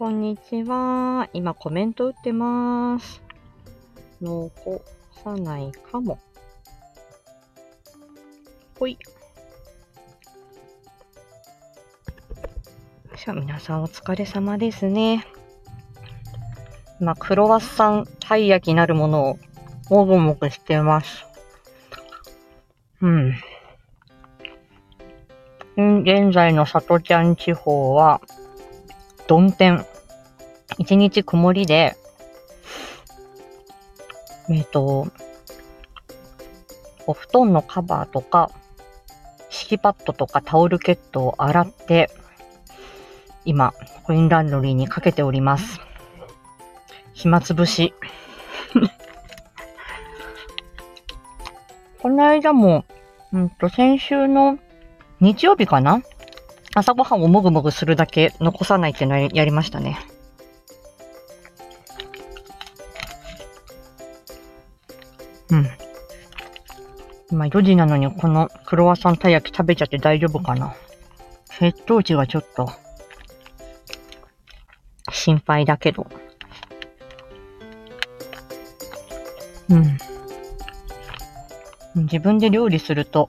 こんにちは。今コメント打ってます。残さないかも。ほい。じゃあ皆さんお疲れ様ですね。今、クロワッサンたい焼きなるものをもぐもぐしてます。うん。現在の里ちゃん地方は、曇天。一日曇りで、えっ、と、お布団のカバーとか、敷きパッドとかタオルケットを洗って、今、コインランドリーにかけております。暇つぶし。この間も、うんと、先週の日曜日かな？朝ごはんをもぐもぐするだけ残さないっていうのをやりましたね。うん。今4時なのにこのクロワッサンたい焼き食べちゃって大丈夫かな？血糖値がちょっと心配だけど。うん。自分で料理すると、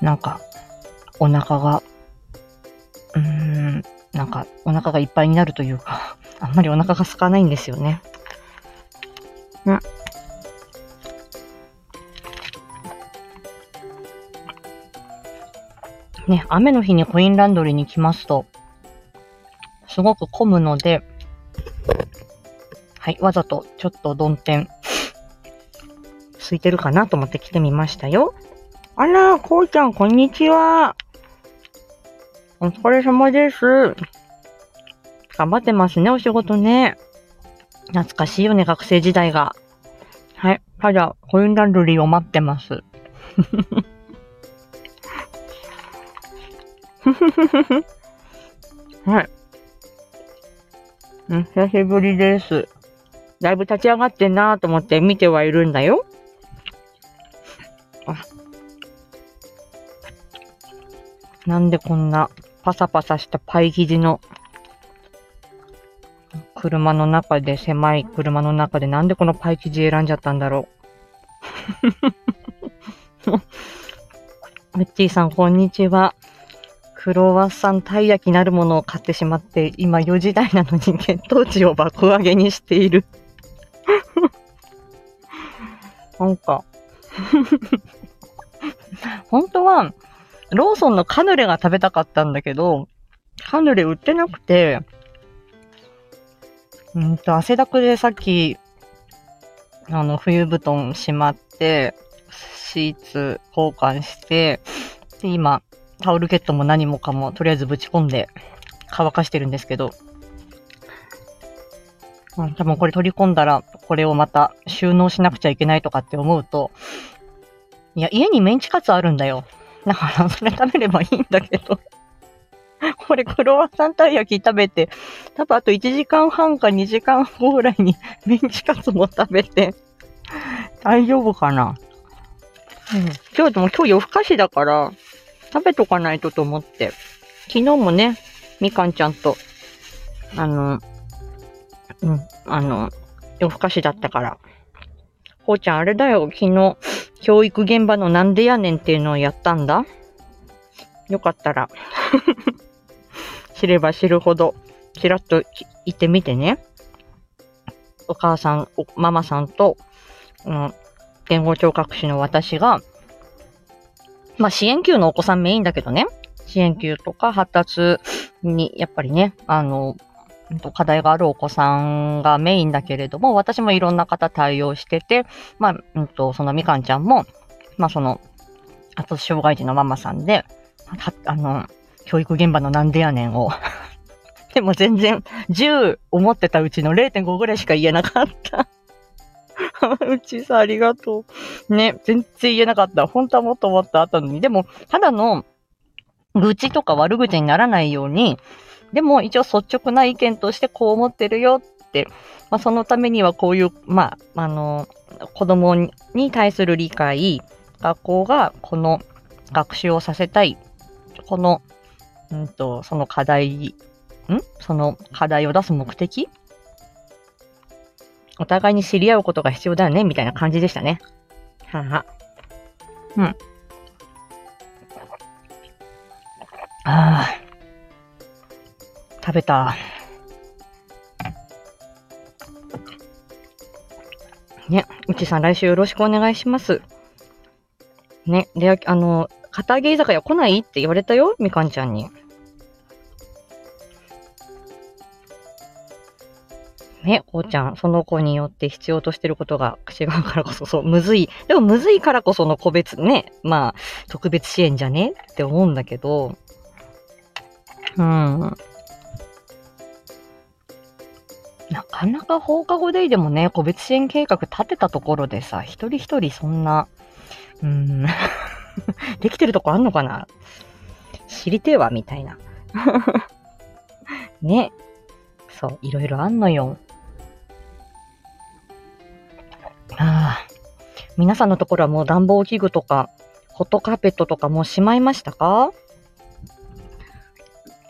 なんか、お腹が、うーん、なんか、お腹がいっぱいになるというか、あんまりお腹が空かないんですよね。うん。ね、雨の日にコインランドリーに来ますと、すごく混むので、はい、わざとちょっと曇天、空いてるかなと思って来てみましたよ。あら、こうちゃん、こんにちは。お疲れ様です。頑張ってますね、お仕事ね。懐かしいよね、学生時代が。はい。ただ、コインランドリーを待ってます。はい。うん、久しぶりです。だいぶ立ち上がってんなと思って見てはいるんだよ。あ。なんでこんなパサパサしたパイ生地の車の中で、狭い車の中でなんでこのパイ生地選んじゃったんだろう。ウッチーさん、こんにちは。クロワッサンたい焼きなるものを買ってしまって、今4時台なのに血糖値を爆上げにしている。なんか、本当は、ローソンのカヌレが食べたかったんだけど、カヌレ売ってなくて、うんと、汗だくでさっき、あの、冬布団しまって、シーツ交換して、で、今、タオルケットも何もかも、とりあえずぶち込んで、乾かしてるんですけど、うん、多分これ取り込んだら、これをまた収納しなくちゃいけないとかって思うと、いや、家にメンチカツあるんだよ。だから、それ食べればいいんだけど。これ、クロワッサンたい焼き食べて、多分あと1時間半か2時間後ぐらいに メンチカツも食べて、大丈夫かな？うん。今日でも今日夜更かしだから、食べとかないとと思って。昨日もね、みかんちゃんと、あの、うん、あの、夜更かしだったから。こうちゃん、あれだよ、昨日、教育現場のなんでやねんっていうのをやったんだ。よかったら、知れば知るほど、ちらっと言ってみてね。お母さん、ママさんと、うん、言語聴覚士の私が、まあ、支援級のお子さんメインだけどね、支援級とか発達に、やっぱりね、あの、課題があるお子さんがメインだけれども、私もいろんな方対応してて、まあ、うんと、そのみかんちゃんも、まあ、その、発達障害児のママさんで、あの、教育現場のなんでやねんを。でも全然、10思ってたうちの0.5ぐらいしか言えなかった。うちさ、ありがとう。ね、全然言えなかった。本当はもっともっとあったのに。でも、ただの、愚痴とか悪口にならないように、でも一応率直な意見としてこう思ってるよって、まあ、そのためにはこういう、まあ、あの、子供に対する理解、学校がこの学習をさせたい、この、うんと、その課題ん？その課題を出す目的？お互いに知り合うことが必要だよね、みたいな感じでしたね。はは。うん。ああ。食べた。ね、うちさん来週よろしくお願いします。ね、で、あの、片揚げ居酒屋来ない？って言われたよ、みかんちゃんに。ね、こうちゃん、その子によって必要としてることが違うからこそ、そう、むずい。でもむずいからこその個別ね、まあ、特別支援じゃね？って思うんだけど、うん。なかなか放課後デイでもね、個別支援計画立てたところでさ、一人一人そんな、うん、できてるとこあんのかな？知りてえわ、みたいな。ね。そう、いろいろあんのよ。ああ。皆さんのところはもう暖房器具とか、ホットカーペットとかもうしまいましたか？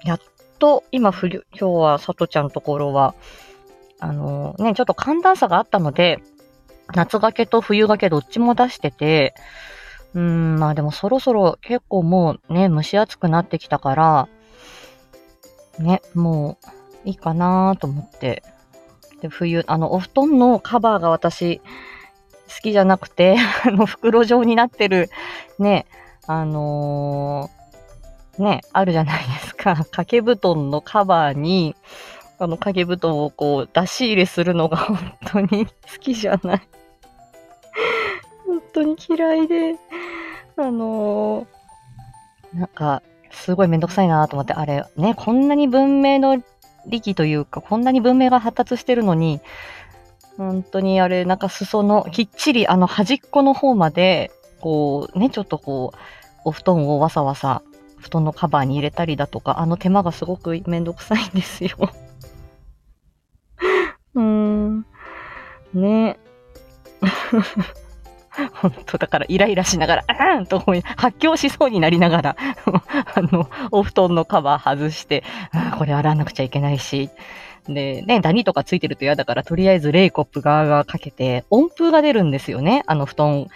やっと、今冬、今日はさとちゃんのところは、あのね、ちょっと寒暖差があったので、夏掛けと冬掛けどっちも出してて、うん、まあでもそろそろ結構もうね、蒸し暑くなってきたから、ね、もういいかなと思って。で、冬、あの、お布団のカバーが私、好きじゃなくて、あの、袋状になってる、ね、あのー、ね、あるじゃないですか。掛け布団のカバーに、あの、掛け布団をこう、出し入れするのが 本当に好きじゃない。本当に嫌いで、あのー、なんか、すごいめんどくさいなと思って、あれ、ね、こんなに文明の力というか、こんなに文明が発達してるのに、本当にあれ、なんか裾の、きっちりあの端っこの方まで、こう、ね、ちょっとこう、お布団をわさわさ、布団のカバーに入れたりだとか、あの手間がすごくめんどくさいんですよ。うーん。ね。本当だからイライラしながら、あーんと思い、発狂しそうになりながら、あの、お布団のカバー外して、あこれ洗わなくちゃいけないし、で、ね、ダニとかついてると嫌だから、とりあえずレイコップ側がかけて、温風が出るんですよね。あの布団、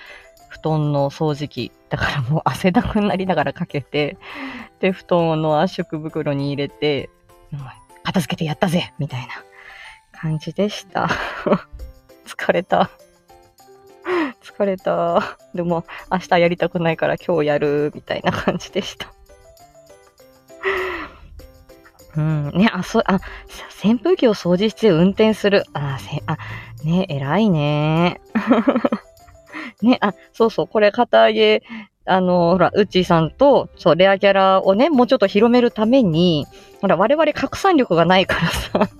布団の掃除機。だからもう汗だくになりながらかけて、で、布団の圧縮袋に入れて、片付けてやったぜみたいな感じでした。疲れた。疲れた。でも、明日やりたくないから今日やる、みたいな感じでした。うん。ね、あ、そう、あ、扇風機を掃除して運転する。あ、せ、あ、ね、偉いね。ね、あ、そうそう、これ、片揚げ、あの、ほら、うちさんと、そう、レアキャラをね、もうちょっと広めるために、ほら、我々拡散力がないからさ。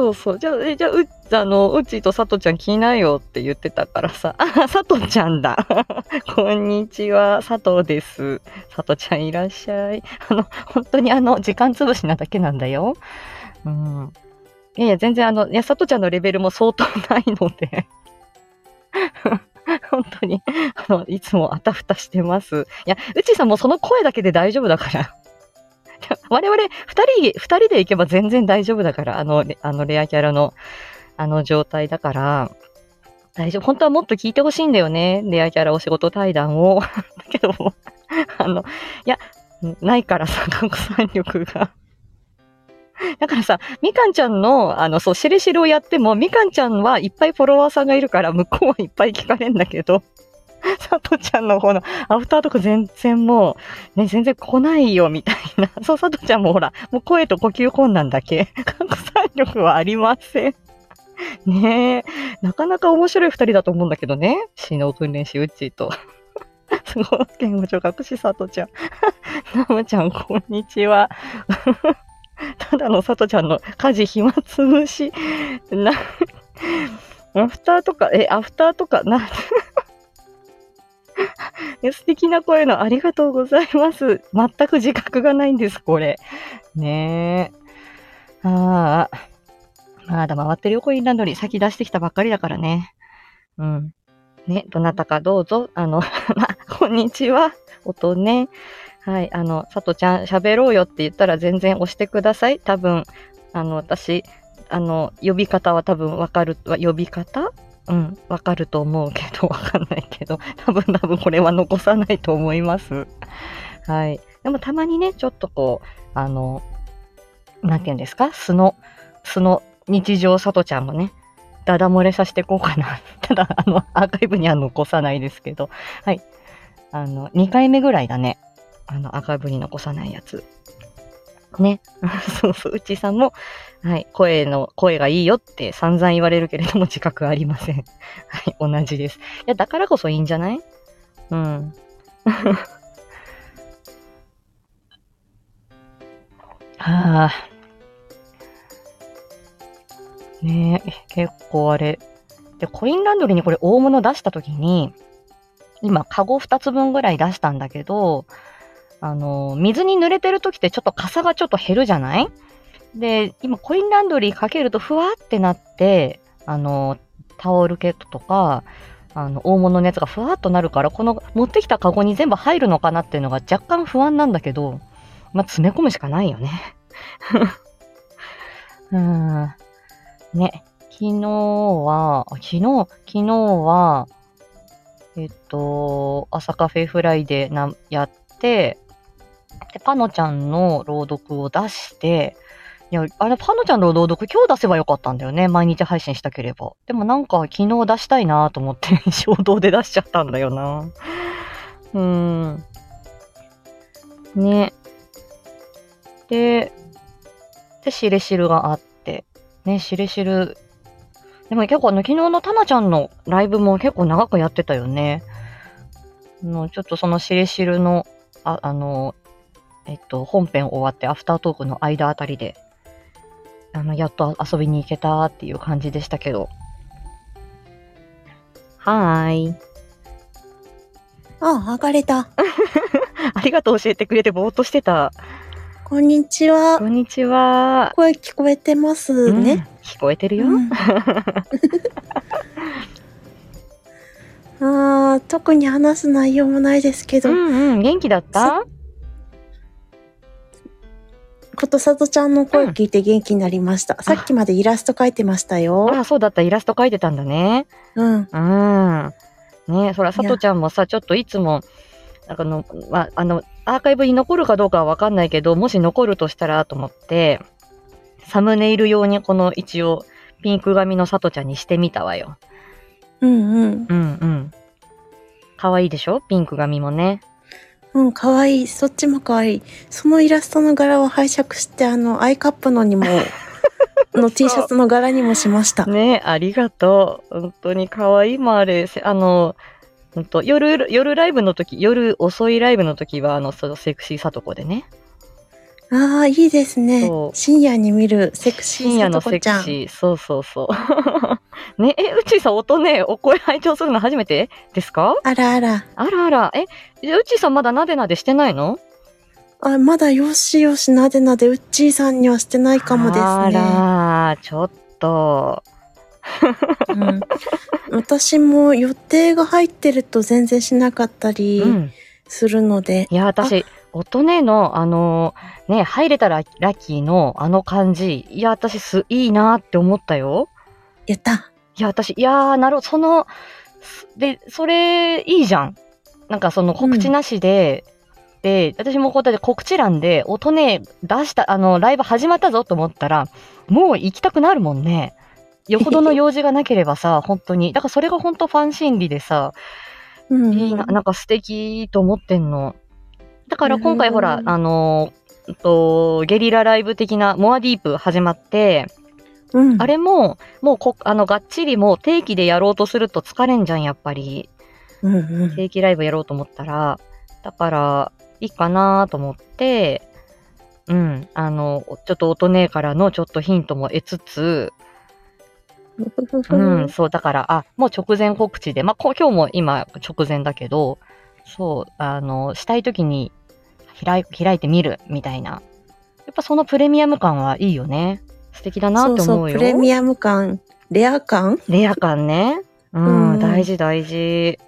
そうそう。じゃあ、え、じゃあ、う、あの、うちとさとちゃん来なよって言ってたからさ。あ、さとちゃんだ。こんにちは、さとです。さとちゃんいらっしゃい。あの、本当にあの、時間潰しなだけなんだよ。うん。いやいや、全然あの、いや、さとちゃんのレベルも相当ないので。本当に、あの、いつもあたふたしてます。いや、うちさんもその声だけで大丈夫だから。我々、二人、二人で行けば全然大丈夫だから、あの、あのレアキャラの、あの状態だから、大丈夫。本当はもっと聞いてほしいんだよね。レアキャラお仕事対談を。だけども、あの、いや、ないからさ、拡散力が。だからさ、みかんちゃんの、あの、そう、しれしれをやっても、みかんちゃんはいっぱいフォロワーさんがいるから、向こうはいっぱい聞かれんだけど、さとちゃんの方のアフターとか全然もう、ね、全然来ないよ、みたいな。そう、さとちゃんもほら、もう声と呼吸困難だけ。拡散力はありません。ねえ。なかなか面白い二人だと思うんだけどね。死の訓練士うっちーと。すごい、言語聴覚士さとちゃん。ナムちゃん、こんにちは。ただのさとちゃんの家事暇つぶし。な、アフターとか、え、アフターとか、な、素敵な声のありがとうございます。全く自覚がないんです、これ。ねえ。ああ。まだ回ってる横インランドリー先出してきたばっかりだからね。うん。ね、どなたかどうぞ、あの、ま、こんにちは。音ね。はい、あの、さとちゃん喋ろうよって言ったら全然押してください。多分、あの、私、あの、呼び方は多分わかる、呼び方うん、わかると思うけど、わかんないけど、多分多分これは残さないと思います。はい。でもたまにね、ちょっとこう、あの、なんて言うんですか？素の、素の日常さとちゃんもね、ダダ漏れさせていこうかな。ただ、あの、アーカイブには残さないですけど、はい。あの、2回目ぐらいだね。あの、アーカイブに残さないやつ。ね。そうそう、うちさんも、はい、声の、声がいいよって散々言われるけれども自覚ありません。はい、同じです。いや、だからこそいいんじゃない？うん。はあ。ねえ、結構あれ。で、コインランドリーにこれ大物出したときに、今、カゴ2つ分ぐらい出したんだけど、あの、水に濡れてるときってちょっと傘がちょっと減るじゃない？で、今コインランドリーかけるとふわってなって、あの、タオルケットとか、あの、大物のやつがふわっとなるから、この持ってきたカゴに全部入るのかなっていうのが若干不安なんだけど、まあ、詰め込むしかないよね。うん。ね、昨日は、昨日、昨日は、えっと、朝カフェフライでなやって、で、パノちゃんの朗読を出して、いや、あれ、パノちゃんの朗読今日出せばよかったんだよね。毎日配信したければ。でもなんか昨日出したいなと思って 衝動で出しちゃったんだよな。うーん。ね。で、で、しれしるがあって。ね、しれしる。でも結構あの、昨日のタナちゃんのライブも結構長くやってたよね。の、ちょっとそのしれしるの、あ、あの、えっと、本編終わってアフタートークの間あたりで、あの、やっと遊びに行けたっていう感じでしたけど。はーい。あ、上がれた。ありがとう教えてくれてぼーっとしてた。こんにちはこ。んにちは。声聞こえてますうんね。聞こえてるよ。うん あー特に話す内容もないですけど、うんうん、元気だった？ことさとちゃんの声聞いて元気になりました。さっきまでイラスト描いてましたよ。あ、そうだった。イラスト描いてたんだね。うん。うん。ねそら、さとちゃんもさ、ちょっといつも、なんかの、まあ、あの、アーカイブに残るかどうかはわかんないけど、もし残るとしたらと思って、サムネイル用にこの一応、ピンク髪のさとちゃんにしてみたわよ。うんうん。うんうん。かわいいでしょ？ピンク髪もね。うん、かわいい。そっちもかわいい。そのイラストの柄を拝借して、あの、アイカップのにも、の T シャツの柄にもしました。ねありがとう。本当にかわいいもんあれ。せあの、本当夜、夜ライブの時、夜遅いライブの時は、あの、そのセクシーさとこでね。ああ、いいですね深夜に見るセクシーさ深夜のセとこちゃん。クシー。そうそうそう。ね、え、うちさん音ね、お声拝聴するの初めてですか？あらあら。あらあら。え、じうちさんまだなでなでしてないの？あ、まだよしよしなでなで、うっちーさんにはしてないかもですね。あら、ちょっと。うん、私も予定が入ってると全然しなかったりうん。するので、いや、私、音ねの、あの、ね、入れたらラッキーのあの感じ、いや、私す、いいなって思ったよ。やった。いや、私、いやー、なるほど、その、すで、それ、いいじゃん。なんかその告知なしで、で、私もこうやって告知欄で、音ね、出した、あの、ライブ始まったぞと思ったら、もう行きたくなるもんね。よほどの用事がなければさ、本当に。だからそれが本当ファン心理でさ、うん、いいな、なんか素敵と思ってんの。だから今回うんほら、あのと、ゲリラライブ的なモアディープ始まって、うん、あれも、もうこ、あの、がっちりもう定期でやろうとすると疲れんじゃん、やっぱり。うんうん。定期ライブやろうと思ったら。だから、いいかなと思って、うん、あの、ちょっと音ねえからのちょっとヒントも得つつ、うん、そう、だから、あ、もう直前告知で、まあ、こ今日も今直前だけど、そう、あの、したいときに開い開いてみるみたいな。やっぱそのプレミアム感はいいよね。素敵だなって思うよ。そうそう、プレミアム感、レア感？レア感ね。うん、うん大事大事。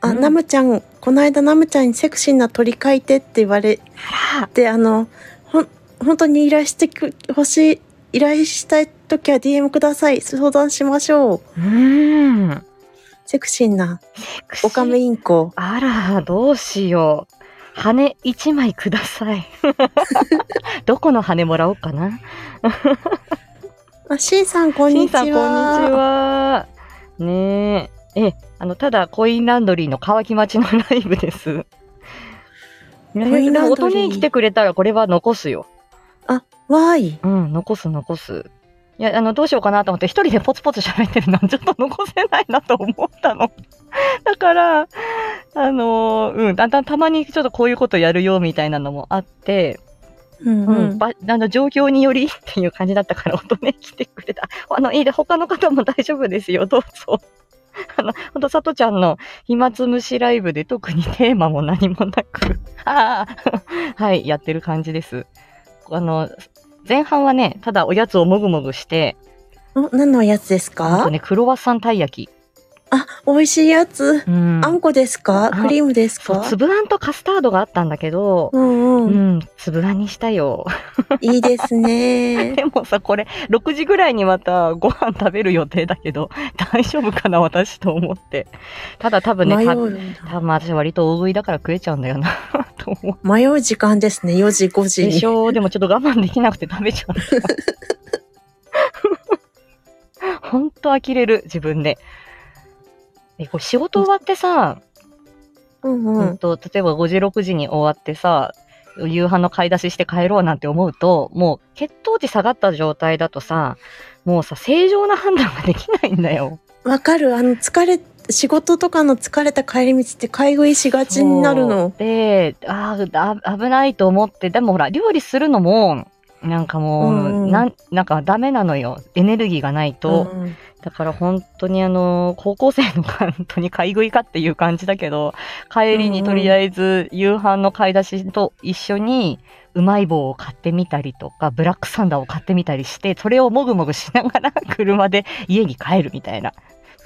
あ、うんナムちゃん、この間ナムちゃんにセクシーな鳥描いてって言われて、あの、ほん、本当に依頼してく欲しい、依頼したい時は DM ください。相談しましょう。うーん。セクシーなオカメインコ。あら、どうしよう。羽一枚ください。どこの羽もらおうかな。あ、シンさん、こんしんにちは。さん、こんにちは。ねえ。え、あの、ただ、コインランドリーの乾き待ちのライブです。コ コインランドリー音に来てくれたら、これは残すよ。わーい。うん、残す、残す。いや、あの、どうしようかなと思って、一人でポツポツ喋ってるのはちょっと残せないなと思ったの。だから、あのーうん、だんだんたまにちょっとこういうことやるよみたいなのもあって、うんう、うんん。ばあの状況によりっていう感じだったから、音ね、来てくれた。あの、いいで、他の方も大丈夫ですよ、どうぞ。あの、ほんと、さとちゃんの暇つぶしライブで特にテーマも何もなく、ああ、はい、やってる感じです。あの、前半はね、ただおやつをもぐもぐして、お何のやつですか？あとね、クロワッサンたい焼き。あ、美味しいやつ。うん。あんこですか？あクリームですか？粒あんとカスタードがあったんだけど、うんううん。ん、粒あんにしたよ。いいですね。でもさ、これ、6時ぐらいにまたご飯食べる予定だけど、大丈夫かな、私と思って。ただ多分ね、た迷う。多分私割と大食いだから食えちゃうんだよな、と思う。迷う時間ですね。4時、5時に。でしょ？でもちょっと我慢できなくて食べちゃう。ほんと呆れる、自分で。え、これ仕事終わってさ、うんううんん。と例えば5時、6時に終わってさ、夕飯の買い出しして帰ろうなんて思うと、もう血糖値下がった状態だとさ、もうさ、正常な判断ができないんだよ。わかる。あの、疲れ、仕事とかの疲れた帰り道って買い食いしがちになるそのう。で、あーあ、危ないと思って、でもほら、料理するのも、なんかもう、うんうんなん、なんかダメなのよ。エネルギーがないと。うんだから本当にあの、高校生の本当に買い食いかっていう感じだけど、帰りにとりあえず夕飯の買い出しと一緒に、うまい棒を買ってみたりとか、ブラックサンダーを買ってみたりして、それをもぐもぐしながら車で家に帰るみたいな。と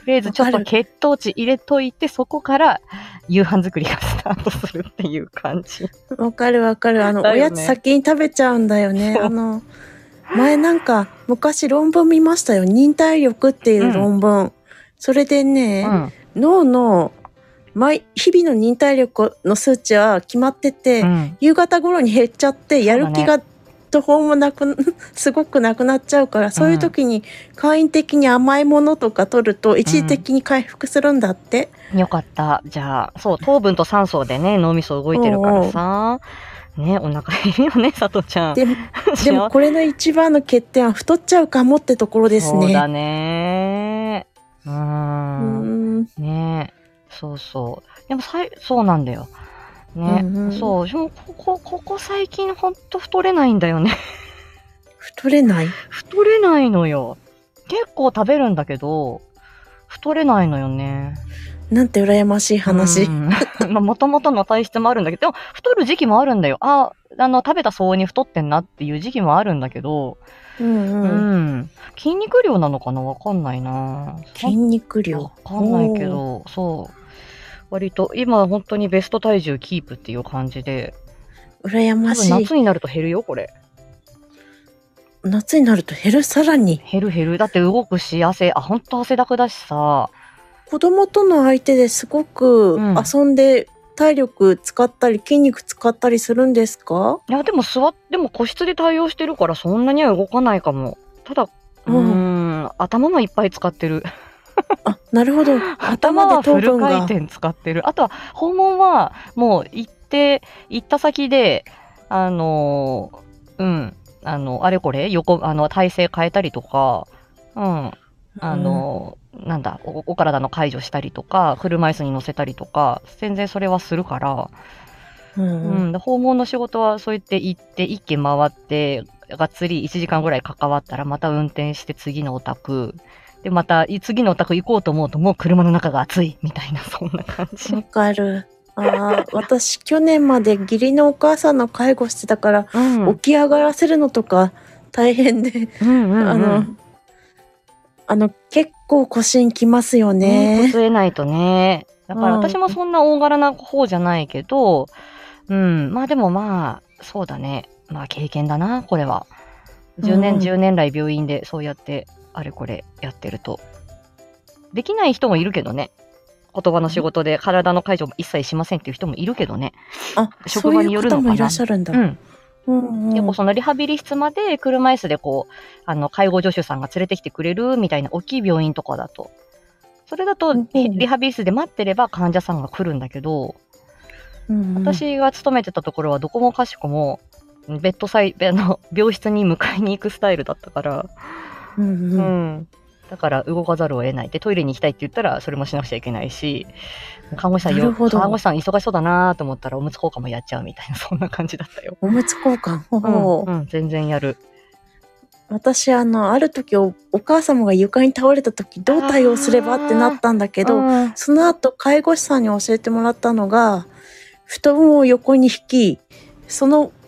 りあえずちょっと血糖値入れといて、そこから夕飯作りがスタートするっていう感じ。わかるわかる。あの、ねおやつ先に食べちゃうんだよね。あの、前なんか、昔論文見ましたよ。忍耐力っていう論文。それでね、うん。脳の、毎、日々の忍耐力の数値は決まってて、うん。夕方頃に減っちゃって、やる気が途方もなく、すごくなくなっちゃうから、そういう時に、簡易的に甘いものとか取ると、一時的に回復するんだって。よかった。じゃあ、そう、糖分と酸素でね、脳みそ動いてるからさ。ね、お腹減るよね、佐藤ちゃん。でも、でもこれの一番の欠点は太っちゃうかもってところですそうだね。ね。うー。うんん。ねそうそう。でもさい、そうなんだよ。ね、うんうんそう。でもここ、ここ最近ほんと太れないんだよね。太れない？太れないのよ。結構食べるんだけど、太れないのよね。なんて羨ましい話。うんまあ、もともとの体質もあるんだけど、でも太る時期もあるんだよ。あ、あの、食べた相応に太ってんなっていう時期もあるんだけど、うんううん。ん。筋肉量なのかな？わかんないな。筋肉わ量。かんないけど、そう。割と、今本当にベスト体重キープっていう感じで。羨多ましい分夏。になると減るよ、これ。夏になると減る、さらに。減る減る。だって動くし、汗、あ、本当汗だくだしさ。子供との相手ですごくうん遊んで体力使ったり筋肉使ったりするんですか？いや、でも座っ、でも個室で対応してるからそんなには動かないかも。ただ、うーん、頭はいっぱい使ってる。あ、なるほど。頭はフル。回転使ってる。あとは、訪問は、もう行って、行った先で、あのー、うん、あの、あれこれ、横、あの、体勢変えたりとか、うん、あのー、なんだお、お体の解除したりとか、車椅子に乗せたりとか、全然それはするから、うん、ううん訪問の仕事はそう言って行って、一軒回って、がっつり1時間ぐらい関わったら、また運転して次のお宅、で、またい次のお宅行こうと思うと、もう車の中が暑い、みたいな、そんな感じわ。かる。ああ、私去年まで義理のお母さんの介護してたから、うん。起き上がらせるのとか大変で、うんうんうん、あの、あの、結構腰にきますよねね。こえないとね。だからうん私もそんな大柄な方じゃないけど、うん、まあでもまあ、そうだね。まあ経験だな、これは。10年、うん10年来病院でそうやって、あれこれやってると。できない人もいるけどね。言葉の仕事で体の介助も一切しませんっていう人もいるけどね。あ、職場によるのかなそういう方もいらっしゃるんだ。うん。うんうん。結構そのリハビリ室まで車椅子でこう、あの、介護助手さんが連れてきてくれるみたいな大きい病院とかだと。それだと、うんリハビリ室で待ってれば患者さんが来るんだけど、うんうん、私が勤めてたところはどこもかしこも、ベッドサイ、あの、病室に迎えに行くスタイルだったから、うんううんん。だから動かざるを得ない。で、トイレに行きたいって言ったら、それもしなくちゃいけないし、看護師さんよ、看護師さん忙しそうだなと思ったら、おむつ交換もやっちゃうみたいな、そんな感じだったよ。おむつ交換？ほうん、ほううん、全然やる。私、あの、ある時お、お母様が床に倒れた時、どう対応すればってなったんだけど、うんその後、介護士さんに教えてもらったのが、布団を横に引き、その、え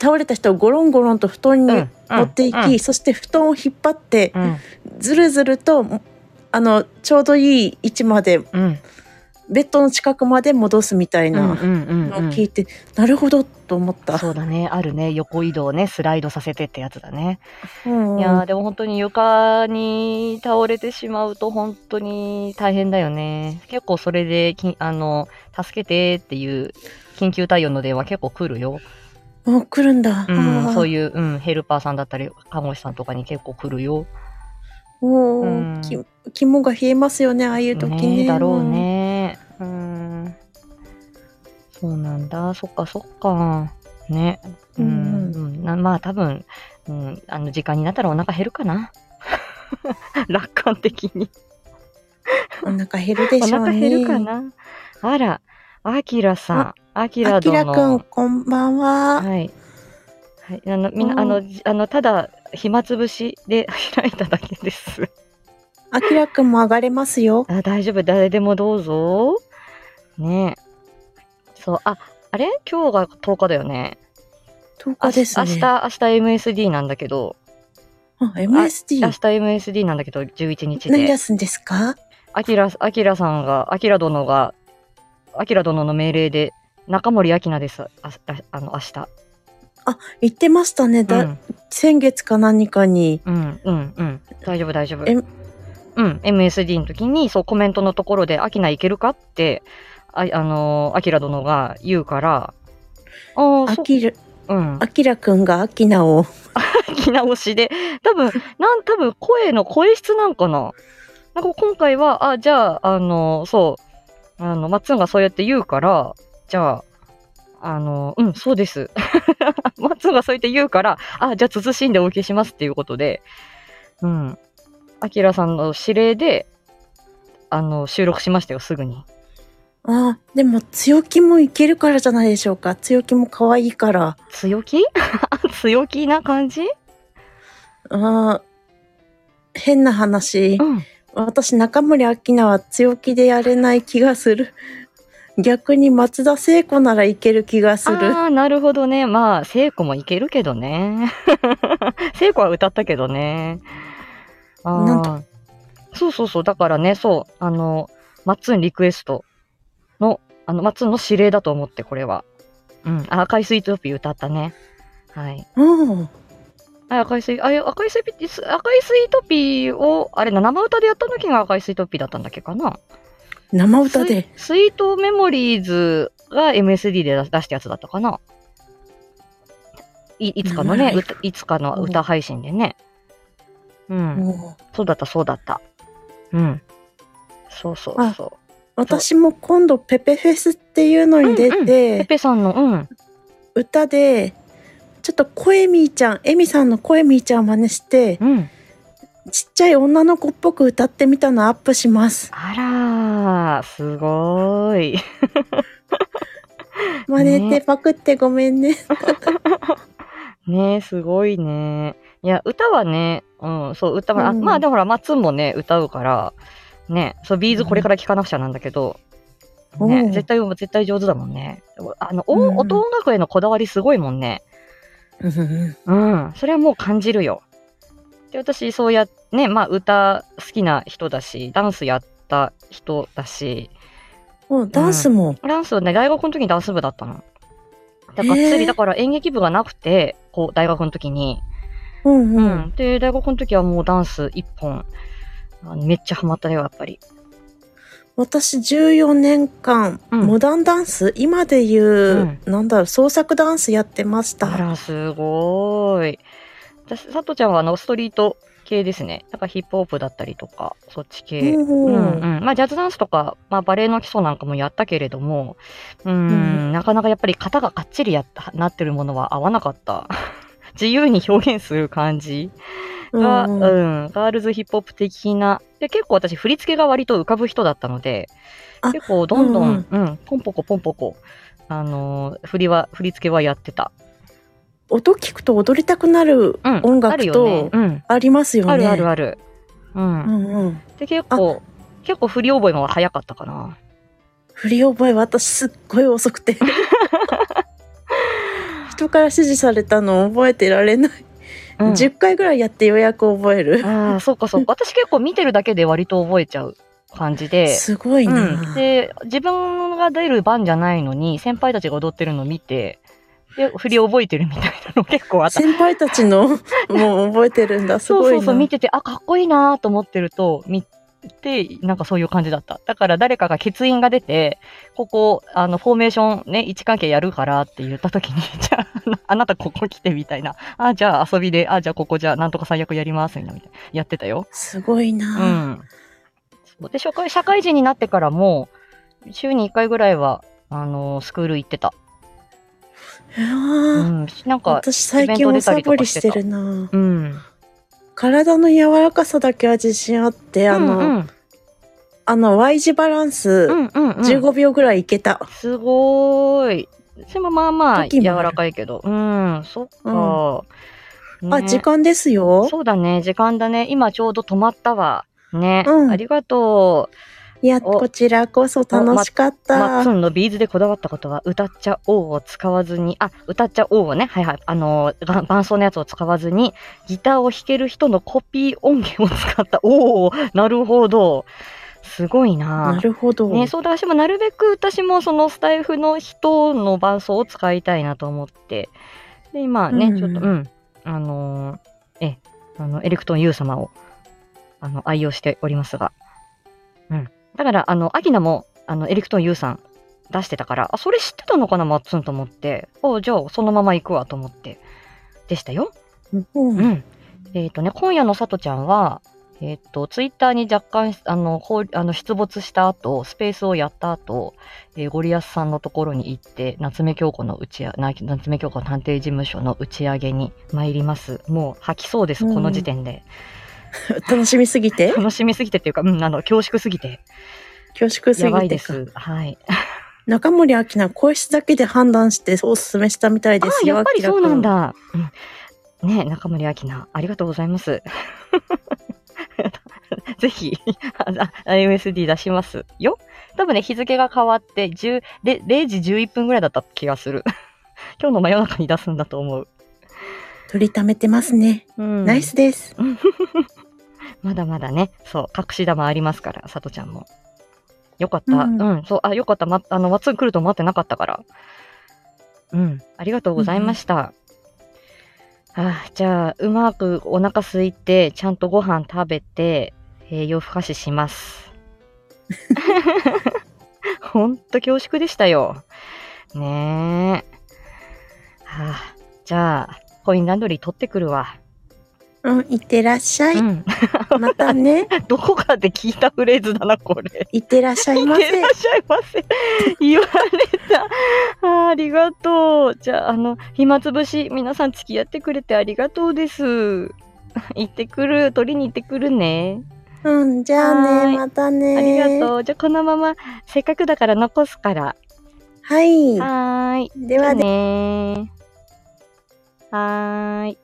倒れた人をゴロンゴロンと布団に持っていき、そして布団を引っ張って、うん、ずるずると、あの、ちょうどいい位置まで、うん、ベッドの近くまで戻すみたいうん、なうん、うんのを聞いて、なるほどと思った。そうだね、あるね、横移動ね、スライドさせてってやつだね。うんいやーでも本当に床に倒れてしまうと本当に大変だよね。結構それでき、あの、助けてっていう緊急対応の電話結構来るよ。もう来るんだ。うん、そういいう、うん、ヘルパーさんだったり、看護師さんとかに結構来るよ。う。もう、うんき肝が冷えますよね、ああいう時ね。ねだろうね。うん。そうなんだ。そっかそっか。ね。うん。うんうんなまあ多分、うん、あの時間になったらお腹減るかな。楽観的に。うん。お腹減るでおしょうね。腹減るかな。あら、あきらさん。あきらくん、こんばんは。はい。はい、あの、みんな、うんあの、じあの、ただ、暇つぶしで 開いただけです。あきらくんも上がれますよ。あ大丈夫、誰でもどうぞ。ねえ。そう、あ、あれ？今日が10日だよね。10あ日ですね。明日、明日 MSD なんだけど、あ、明 MSD 日。MSD なんだけど、11日で。何出すんですか？あきら、あきらさんが、あきら殿が、あきら殿の命令で、中森明菜です。あ、ああの、明日。言ってましたね。だ、うん、先月か何かに。うん、うん、うん。大丈夫、大丈夫。えうん、MSD の時に、そう、コメントのところで、アキナいけるかって、あ、あのー、アキラ殿が言うから、ああ、そう、ん。あきらくんがあきなを。書き直しで、多分、なん、多分声の声質なんかな。なんか今回は、あ、じゃあ、あの、そう、あの、マッツンがそうやって言うから、じゃあ、あの、うん、そうです。マッツンがそうやって言うから、あ、じゃあ、慎んでお受けしますっていうことで、うん。アキラさんの指令で、あの、収録しましたよ、すぐに。あ、でも強気もいけるからじゃないでしょうか。強気も可愛いから。強気？強気な感じ？あ変な話。うん。私、中森明菜は強気でやれない気がする。逆に松田聖子ならいける気がする。ああ、なるほどね。まあ、聖子もいけるけどね。聖子は歌ったけどね。あーなんとそうそうそう。だからね、そう。あの、マッツンリクエストの、あの、マッツンの指令だと思って、これは。うん。あ赤いスイートピー歌ったね。はい。うん。あ赤いスイ、あ、赤いスイ赤いスイートピーを、あれな、生歌でやった時が赤いスイートピーだったんだっけかな。生歌で。スイスイートメモリーズが MSD で出出したやつだったかな？いいつかのね、いつかの歌配信でね。うん。そうだった、そうだった。うん。そうそうそ私も今度ペペフェスっていうのに出うんうて、う。ペペさんの、うん。歌で、ちょっと声みーちゃん、エミさんの声みーちゃんを真似して、うん。ちっちゃい女の子っぽく歌ってみたのアップします。あらー、すごーい。真似てパクってごめんね。ねえ、すごいね。いや、歌はね、うん、そう、歌は、あうんまあ、でもほら、マッツンもね、歌うから、ね、そう、ビーズこれから聴かなくちゃなんだけど、ね、うん絶対、絶対上手だもんね。あの、おうん音音楽へのこだわりすごいもんね。うん、それはもう感じるよ。で、私、そうや、ね、まあ、歌好きな人だし、ダンスやった人だし、おダンスも。ダンスはね、大学の時にダンス部だったの。だから、へーつり、だから演劇部がなくて、こう、大学の時に。うんう。うんん。で、大学の時はもうダンス一本、めっちゃハマったよ、やっぱり。私14年間、うんモダンダンス？今で言う、なんだろう、創作ダンスやってました。あら、すごーい。私、佐藤ちゃんはあの、ストリート系ですね。なんかヒップホップだったりとか、そっち系。うんうんうん。まあ、ジャズダンスとか、まあ、バレエの基礎なんかもやったけれども、うーん、うんなかなかやっぱり型がかっちりやった、なってるものは合わなかった。自由に表現する感じが、ううんん、ガールズヒップホップ的な。で、結構私、振り付けが割と浮かぶ人だったので、あ結構どんどん、ううんん、ポンポコポンポコ、あのー振りは、振り付けはやってた。音聞くと踊りたくなるうん。音楽と。ありますよね。あるあるある。うん。うんうん。で、結構、結構振り覚えも早かったかな。振り覚え私すっごい遅くて。人から指示されたのを覚えてられない。うん、10回ぐらいやってようやく覚える。ああ、そうかそうか。私結構見てるだけで割と覚えちゃう感じで。すごいな、うん、で、自分が出る番じゃないのに、先輩たちが踊ってるのを見て、で、振り覚えてるみたいなの結構あった。先輩たちのもう覚えてるんだ。すごいな。そうそうそう、見てて、あ、かっこいいなと思ってると、見て、なんかそういう感じだった。だから誰かが欠員が出て、ここ、あの、フォーメーションね、位置関係やるからって言った時に、じゃあ、あなたここ来てみたいな。あ、じゃあ遊びで、あ、じゃあここじゃあなんとか最悪やりますみたいな、やってたよ。すごいうな。うで、社会、社会人になってからも、週に1回ぐらいは、あの、スクール行ってた。うん。なんか、私最近おサボりしてるな。うん。体の柔らかさだけは自信あって、あの、うんうん、あの Y 字バランスうんうんうん。15秒ぐらいいけた。すごーい。でもまあまあ、柔らかいけど。うん、そっか。あ、ね時間ですよ。そうだね、時間だね。今ちょうど止まったわ。ね。うんありがといや、おこちらこそ楽しかっう。マッツた。ンのビーズでこだわったことは、歌っちゃおうを使わずに、あ、歌っちゃおうをね、はいはい、あのー、が伴奏のやつを使わずに、ギターを弾ける人のコピー音源を使った。おおなるほど。すごいな。なるほど。ね、そうだ、私もなるべく私もそのスタイフの人の伴奏を使いたいなと思って、で、今ね、うんちょっと、うん、あのーえ、あの、エレクトン U 様を、あの、愛用しておりますが、うん。だから、あの、アキナも、あの、エレクトン U さん出してたから、あ、それ知ってたのかな、マッツンと思って、あ、じゃあ、そのまま行くわと思って、でしたよ。うんうん。えっ、とね、今夜のさとちゃんは、えっ、と、ツイッターに若干、あの、あの出没した後、スペースをやった後、えーゴリアスさんのところに行って、夏目京子の打ちあ、な夏目京子探偵事務所の打ち上げに参ります。もう吐きそうです、うんこの時点で。楽しみすぎて？楽しみすぎてっていうか、うん、あの、恐縮すぎて。恐縮すやばぎてか。いです。はい。中森明菜声質だけで判断しておすすめしたみたいあですよ。やっぱりそうなん明だ。うん、ね中森明菜、ありがとうございます。ぜひ、ああ MSD 出しますよ。多分ね、日付が変わって10で0時11分ぐらいだった気がする。今日の真夜中に出すんだと思う。取りためてますね。うん、ナイスです。まだまだね、そう、隠し玉ありますから、さとちゃんも。よかった。う、うんんそう、あ、よかった。ま、あの、ワッツン来ると思ってなかったから。うん、ありがとうございました。あじゃあ、うまくお腹空いて、ちゃんとご飯食べて、えー夜更かしします。ほんと恐縮でしたよ。ねえ。はあ、じゃあ、コインランドリー取ってくるわ。うん、いってらっしゃい。うん。またね。どこかで聞いたフレーズだな、これ。いってらっしゃいませいってら。っしゃいませ。言われた。あーありがとう。じゃあ、あの、暇つぶし、皆さん付き合ってくれてありがとうです。行ってくる。取りに行ってくるね。うん、じゃあね、またね。ありがとう。じゃあ、このまま、せっかくだから残すから。はい。はーい。ではねーはーい。